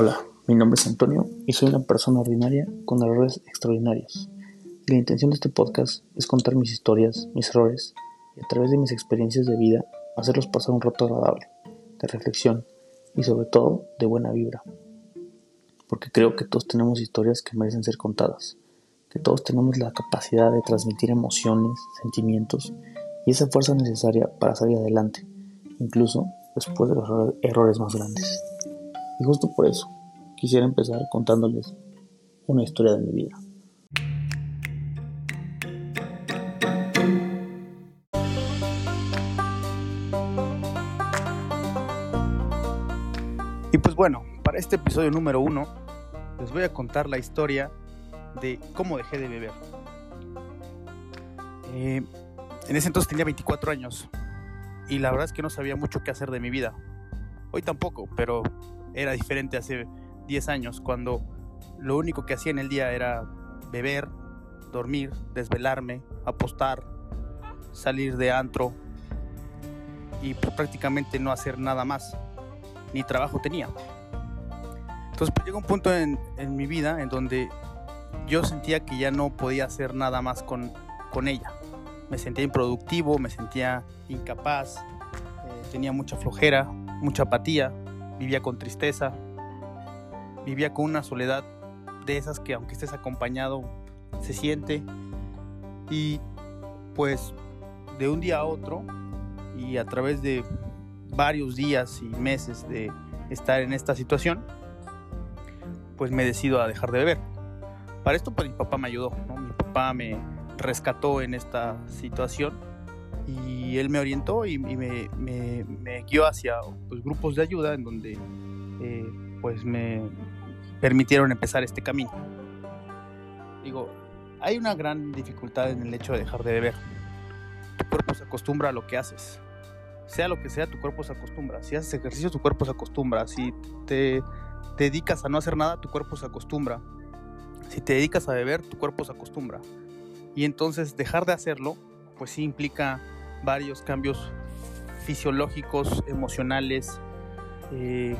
Hola, mi nombre es Antonio y soy una persona ordinaria con errores extraordinarios. la intención de este podcast es contar mis historias, mis errores y a través de mis experiencias de vida hacerlos pasar un rato agradable, de reflexión y sobre todo de buena vibra. Porque creo que todos tenemos historias que merecen ser contadas, que todos tenemos la capacidad de transmitir emociones, sentimientos y esa fuerza necesaria para salir adelante, incluso después de los errores más grandes. Y justo por eso quisiera empezar contándoles una historia de mi vida. Y pues bueno, para este episodio número uno les voy a contar la historia de cómo dejé de beber. Eh, en ese entonces tenía 24 años y la verdad es que no sabía mucho qué hacer de mi vida. Hoy tampoco, pero era diferente hace 10 años, cuando lo único que hacía en el día era beber, dormir, desvelarme, apostar, salir de antro y pues, prácticamente no hacer nada más. Ni trabajo tenía. Entonces pues, llegó un punto en, mi vida en donde yo sentía que ya no podía hacer nada más con, con ella. Me sentía improductivo, me sentía incapaz, eh, tenía mucha flojera, mucha apatía, vivía con tristeza, vivía con una soledad de esas que aunque estés acompañado se siente. Y pues de un día a otro y a través de varios días y meses de estar en esta situación pues me decido a dejar de beber. Para esto pues mi papá me ayudó mi papá me rescató en esta situación y él me orientó y, me, guió hacia pues, grupos de ayuda en donde eh, pues me permitieron empezar este camino. Digo, hay una gran dificultad en el hecho de dejar de beber. Tu cuerpo se acostumbra a lo que haces. Sea lo que sea, tu cuerpo se acostumbra. Si haces ejercicio, tu cuerpo se acostumbra. Si te dedicas a no hacer nada, tu cuerpo se acostumbra. Si te dedicas a beber, tu cuerpo se acostumbra. Y entonces dejar de hacerlo, pues sí implica varios cambios fisiológicos, emocionales, eh,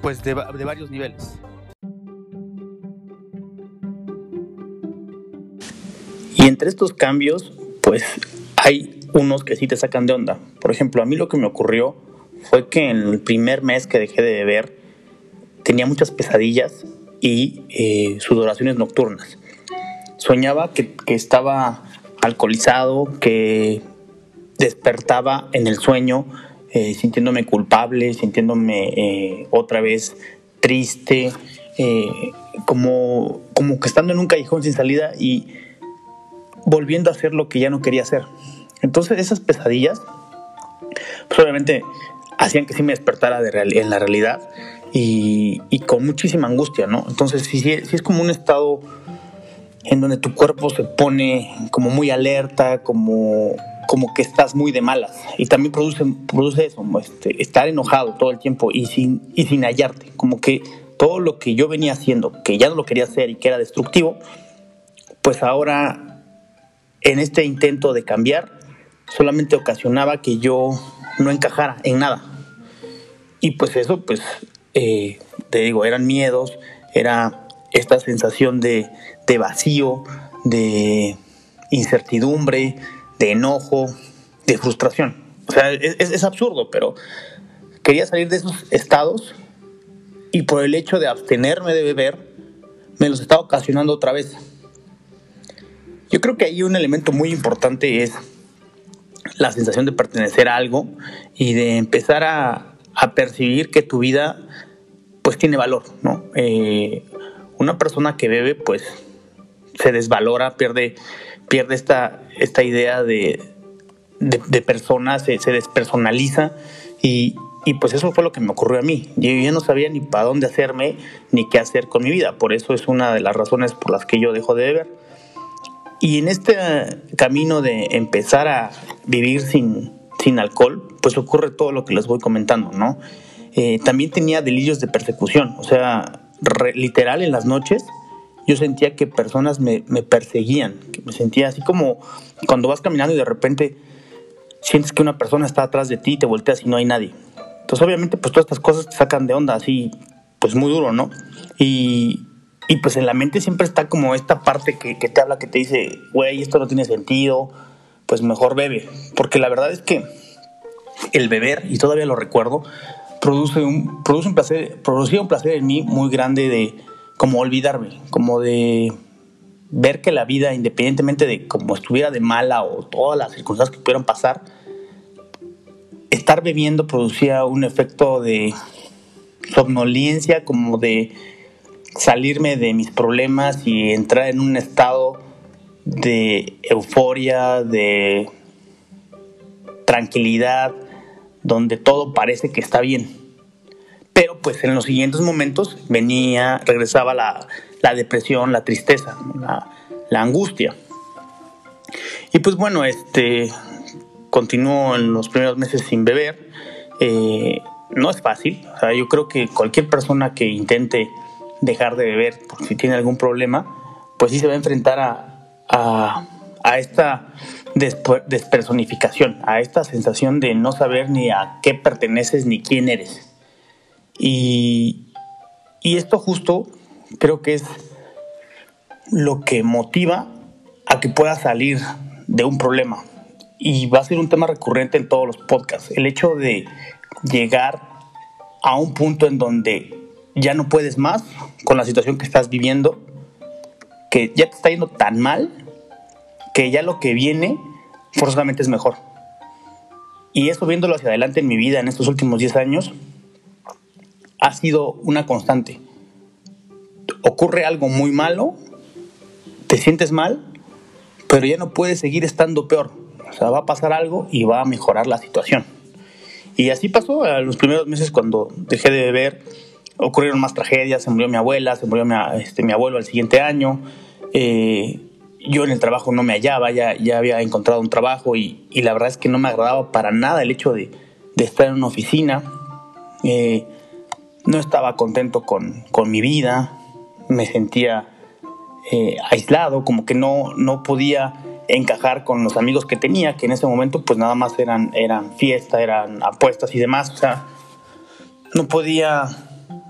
pues de, varios niveles. Y entre estos cambios, pues hay unos que sí te sacan de onda. Por ejemplo, a mí lo que me ocurrió fue que en el primer mes que dejé de beber tenía muchas pesadillas y eh, sudoraciones nocturnas. Soñaba que, que estaba alcoholizado, que despertaba en el sueño eh, sintiéndome culpable, sintiéndome eh, otra vez triste, eh, como, como que estando en un callejón sin salida y volviendo a hacer lo que ya no quería hacer. Entonces esas pesadillas, pues obviamente hacían que sí me despertara de en la realidad y, con muchísima angustia, ¿no? Entonces sí, sí, es como un estado en donde tu cuerpo se pone como muy alerta, como como que estás muy de malas. Y también produce, produce eso, este, estar enojado todo el tiempo y sin, y sin hallarte, como que todo lo que yo venía haciendo, que ya no lo quería hacer y que era destructivo, pues ahora en este intento de cambiar solamente ocasionaba que yo no encajara en nada. Y pues eso, pues, eh, te digo, eran miedos, era esta sensación de, de vacío, de incertidumbre, de enojo, de frustración. O sea, es, absurdo, pero quería salir de esos estados y por el hecho de abstenerme de beber, me los estaba ocasionando otra vez. Yo creo que ahí un elemento muy importante es la sensación de pertenecer a algo y de empezar a, percibir que tu vida pues tiene valor, ¿no? Eh, una persona que bebe pues se desvalora, pierde pierde esta, esta idea de, de, persona, se, despersonaliza y, y, pues eso fue lo que me ocurrió a mí. Yo ya no sabía ni para dónde hacerme ni qué hacer con mi vida. Por eso es una de las razones por las que yo dejo de beber. Y en este camino de empezar a vivir sin, sin alcohol, pues ocurre todo lo que les voy comentando, ¿no? Eh, también tenía delirios de persecución, o sea, literal en las noches yo sentía que personas me, perseguían, que me sentía así como cuando vas caminando y de repente sientes que una persona está atrás de ti y te volteas y no hay nadie. Entonces obviamente pues todas estas cosas te sacan de onda, así pues muy duro, ¿no? Y, y pues en la mente siempre está como esta parte que, que te habla, que te dice, güey, esto no tiene sentido, pues mejor bebe. Porque la verdad es que el beber, y todavía lo recuerdo, produce un, produce un placer, producía un placer en mí muy grande de como olvidarme, como de ver que la vida, independientemente de cómo estuviera de mala o todas las circunstancias que pudieran pasar, estar bebiendo producía un efecto de somnolencia, como de salirme de mis problemas y entrar en un estado de euforia, de tranquilidad, donde todo parece que está bien. Pues en los siguientes momentos venía, regresaba la, depresión, la tristeza, la, angustia. Y pues bueno, este continuó en los primeros meses sin beber. Eh, no es fácil. yo creo que cualquier persona que intente dejar de beber por si tiene algún problema, pues sí se va a enfrentar a, a, esta despersonificación, a esta sensación de no saber ni a qué perteneces ni quién eres. Y, y esto justo creo que es lo que motiva a que pueda salir de un problema. Y va a ser un tema recurrente en todos los podcasts. El hecho de llegar a un punto en donde ya no puedes más con la situación que estás viviendo, que ya te está yendo tan mal, que ya lo que viene forzosamente es mejor. Y eso viéndolo hacia adelante en mi vida en estos últimos 10 años, ha sido una constante. Ocurre algo muy malo, te sientes mal, pero ya no puedes seguir estando peor. O sea, va a pasar algo y va a mejorar la situación. Y así pasó a los primeros meses cuando dejé de beber. Ocurrieron más tragedias, se murió mi abuela, se murió mi, este, abuelo al siguiente año. Eh, yo en el trabajo no me hallaba, ya, ya había encontrado un trabajo y, y, la verdad es que no me agradaba para nada el hecho de, de estar en una oficina. Eh, no estaba contento con, con, mi vida, me sentía eh, aislado, como que no, no podía encajar con los amigos que tenía, que en ese momento pues nada más eran, eran fiesta, eran apuestas y demás, o sea, no podía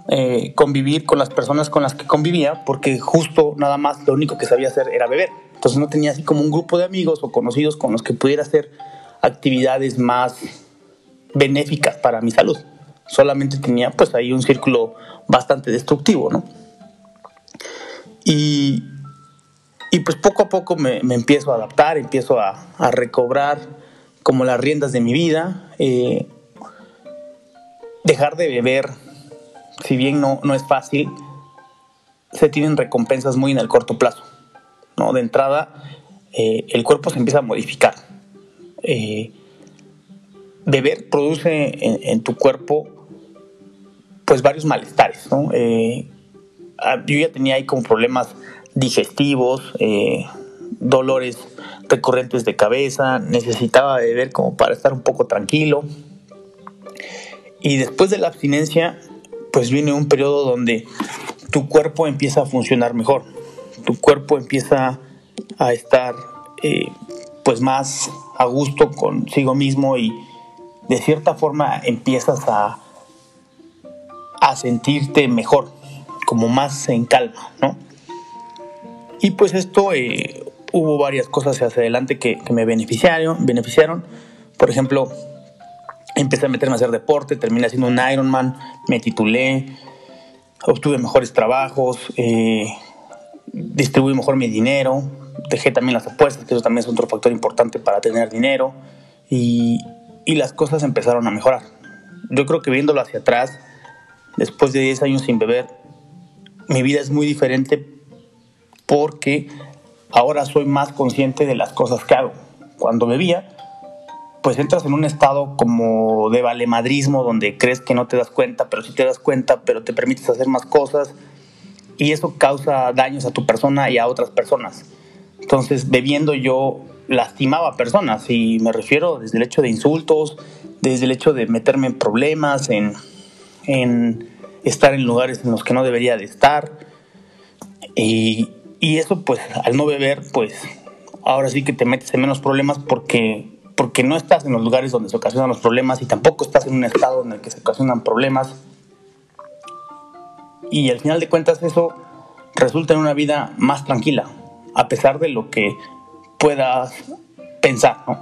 eh, convivir con las personas con las que convivía porque justo nada más lo único que sabía hacer era beber. Entonces no tenía así como un grupo de amigos o conocidos con los que pudiera hacer actividades más benéficas para mi salud. Solamente tenía pues ahí un círculo bastante destructivo, ¿no? Y, y pues poco a poco me, empiezo a adaptar, empiezo a, recobrar como las riendas de mi vida. Eh, dejar de beber, si bien no, no es fácil, se tienen recompensas muy en el corto plazo. ¿no? De entrada, eh, el cuerpo se empieza a modificar. Eh, beber produce en, tu cuerpo pues varios malestares. ¿no? Ah, yo ya tenía ahí como problemas digestivos, eh, dolores recurrentes de cabeza, necesitaba beber como para estar un poco tranquilo. Y después de la abstinencia, pues viene un periodo donde tu cuerpo empieza a funcionar mejor, tu cuerpo empieza a estar eh, pues más a gusto consigo mismo y de cierta forma empiezas a, a sentirte mejor, como más en calma, ¿no? Y pues esto, eh, hubo varias cosas hacia adelante que, me beneficiaron, beneficiaron. Por ejemplo, empecé a meterme a hacer deporte, terminé haciendo un Ironman, me titulé, obtuve mejores trabajos, eh, distribuí mejor mi dinero, dejé también las apuestas, que eso también es otro factor importante para tener dinero, y, y las cosas empezaron a mejorar. Yo creo que viéndolo hacia atrás, después de 10 años sin beber, mi vida es muy diferente porque ahora soy más consciente de las cosas que hago. Cuando bebía, pues entras en un estado como de valemadrismo, donde crees que no te das cuenta, pero sí te das cuenta, pero te permites hacer más cosas, y eso causa daños a tu persona y a otras personas. Entonces, bebiendo yo lastimaba a personas, y me refiero desde el hecho de insultos, desde el hecho de meterme en problemas, en, en estar en lugares en los que no debería de estar. Y, y eso, pues, al no beber, pues, ahora sí que te metes en menos problemas porque, porque no estás en los lugares donde se ocasionan los problemas y tampoco estás en un estado en el que se ocasionan problemas. Y al final de cuentas eso resulta en una vida más tranquila, a pesar de lo que puedas pensar, ¿no?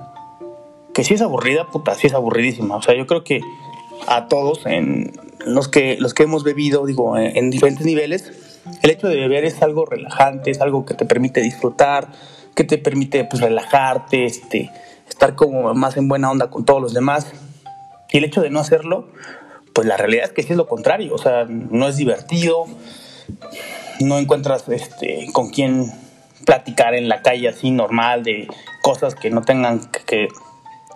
Que si es aburrida, puta, si es aburridísima. O sea, yo creo que a todos, en los que, los que hemos bebido, digo, en, diferentes niveles, el hecho de beber es algo relajante, es algo que te permite disfrutar, que te permite pues relajarte, este, estar como más en buena onda con todos los demás. Y el hecho de no hacerlo, pues la realidad es que sí es lo contrario, o sea, no es divertido, no encuentras este, con quién platicar en la calle así normal de cosas que no tengan que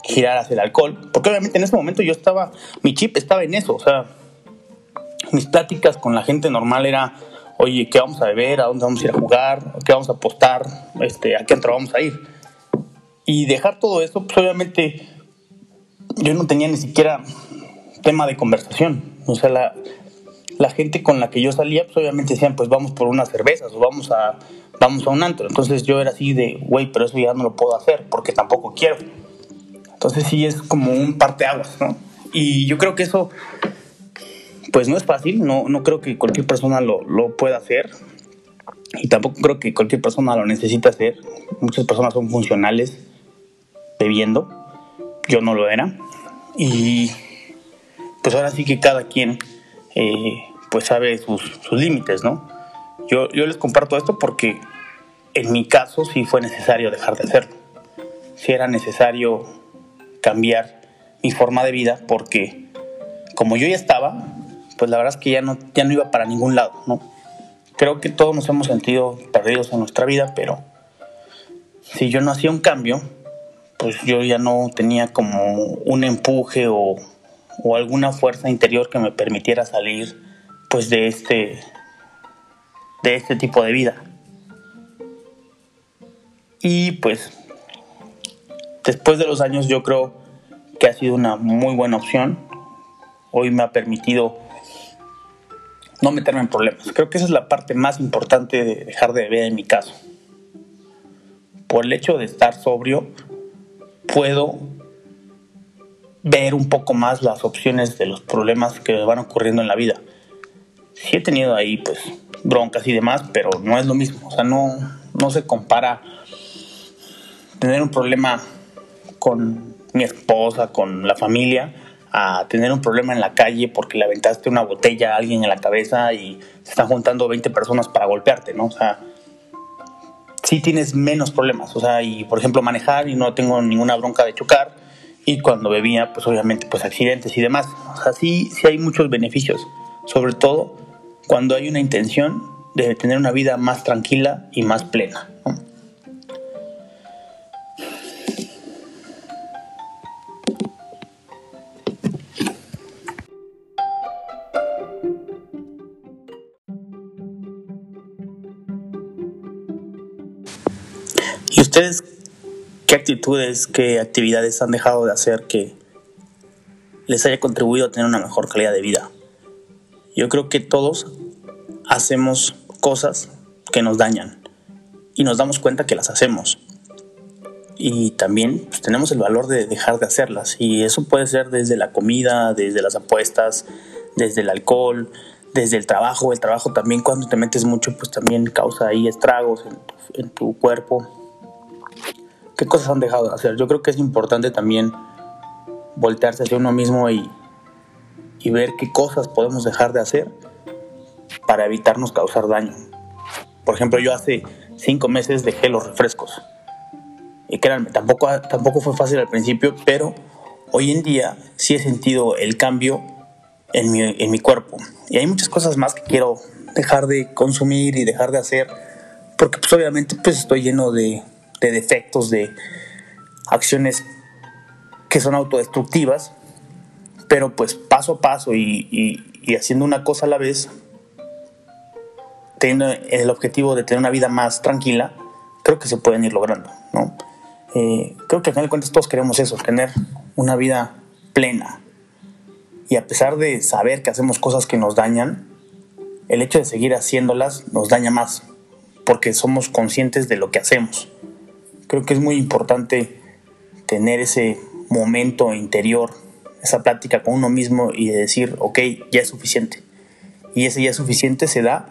girar hacia el alcohol, porque obviamente en ese momento yo estaba, mi chip estaba en eso, o sea, mis pláticas con la gente normal era, oye, ¿qué vamos a beber? ¿A dónde vamos a ir a jugar? ¿Qué vamos a apostar? Este, ¿A qué antro vamos a ir? Y dejar todo eso, pues obviamente yo no tenía ni siquiera tema de conversación. O sea, la, gente con la que yo salía, pues obviamente decían, pues vamos por unas cervezas o vamos a, vamos a un antro. Entonces yo era así de, güey, pero eso ya no lo puedo hacer porque tampoco quiero. Entonces sí es como un parteaguas, ¿no? Y yo creo que eso, pues no es fácil, no, no creo que cualquier persona lo, lo pueda hacer. Y tampoco creo que cualquier persona lo necesite hacer. Muchas personas son funcionales bebiendo. Yo no lo era. Y pues ahora sí que cada quien eh, pues sabe sus, sus límites, ¿no? Yo, yo les comparto esto porque en mi caso sí fue necesario dejar de hacerlo. Si era necesario cambiar mi forma de vida porque como yo ya estaba, pues la verdad es que ya no, ya no iba para ningún lado, ¿no? Creo que todos nos hemos sentido perdidos en nuestra vida, pero si yo no hacía un cambio, pues yo ya no tenía como un empuje o, o alguna fuerza interior que me permitiera salir pues de este de este tipo de vida. Y pues después de los años yo creo que ha sido una muy buena opción. Hoy me ha permitido no meterme en problemas. Creo que esa es la parte más importante de dejar de beber en mi caso. Por el hecho de estar sobrio, puedo ver un poco más las opciones de los problemas que van ocurriendo en la vida. Sí he tenido ahí pues broncas y demás, pero no es lo mismo. O sea, no, no se compara tener un problema con mi esposa, con la familia, a tener un problema en la calle porque le aventaste una botella a alguien en la cabeza y se están juntando 20 personas para golpearte, ¿no? O sea, sí tienes menos problemas, o sea, y por ejemplo manejar y no tengo ninguna bronca de chocar y cuando bebía, pues obviamente, pues accidentes y demás. O sea, sí, hay muchos beneficios, sobre todo cuando hay una intención de tener una vida más tranquila y más plena. ¿no? ¿Y ustedes qué actitudes, qué actividades han dejado de hacer que les haya contribuido a tener una mejor calidad de vida? Yo creo que todos hacemos cosas que nos dañan y nos damos cuenta que las hacemos. Y también pues, tenemos el valor de dejar de hacerlas. Y eso puede ser desde la comida, desde las apuestas, desde el alcohol, desde el trabajo. El trabajo también cuando te metes mucho pues también causa ahí estragos en tu, en tu cuerpo qué cosas han dejado de hacer. Yo creo que es importante también voltearse hacia uno mismo y, y ver qué cosas podemos dejar de hacer para evitarnos causar daño. Por ejemplo, yo hace cinco meses dejé los refrescos. Y créanme, tampoco, tampoco fue fácil al principio, pero hoy en día sí he sentido el cambio en mi, en mi cuerpo. Y hay muchas cosas más que quiero dejar de consumir y dejar de hacer, porque pues obviamente pues estoy lleno de, de defectos, de acciones que son autodestructivas, pero pues paso a paso y, haciendo una cosa a la vez, teniendo el objetivo de tener una vida más tranquila, creo que se pueden ir logrando, ¿no? Eh, creo que al final de cuentas todos queremos eso, tener una vida plena. Y a pesar de saber que hacemos cosas que nos dañan, el hecho de seguir haciéndolas nos daña más, porque somos conscientes de lo que hacemos creo que es muy importante tener ese momento interior, esa plática con uno mismo y de decir, ok, ya es suficiente. y ese ya es suficiente se da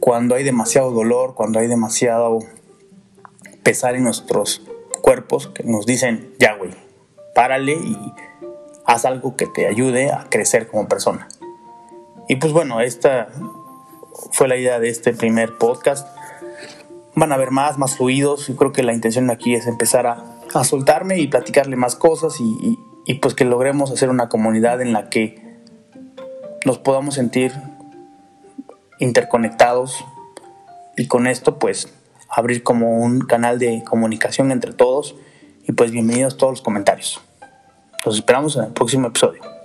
cuando hay demasiado dolor, cuando hay demasiado pesar en nuestros cuerpos que nos dicen, ya güey, párale y haz algo que te ayude a crecer como persona. Y pues bueno, esta fue la idea de este primer podcast. Van a haber más, más fluidos. Yo creo que la intención aquí es empezar a, a soltarme y platicarle más cosas y, y pues que logremos hacer una comunidad en la que nos podamos sentir interconectados y con esto pues abrir como un canal de comunicación entre todos y pues bienvenidos todos los comentarios. Los esperamos en el próximo episodio.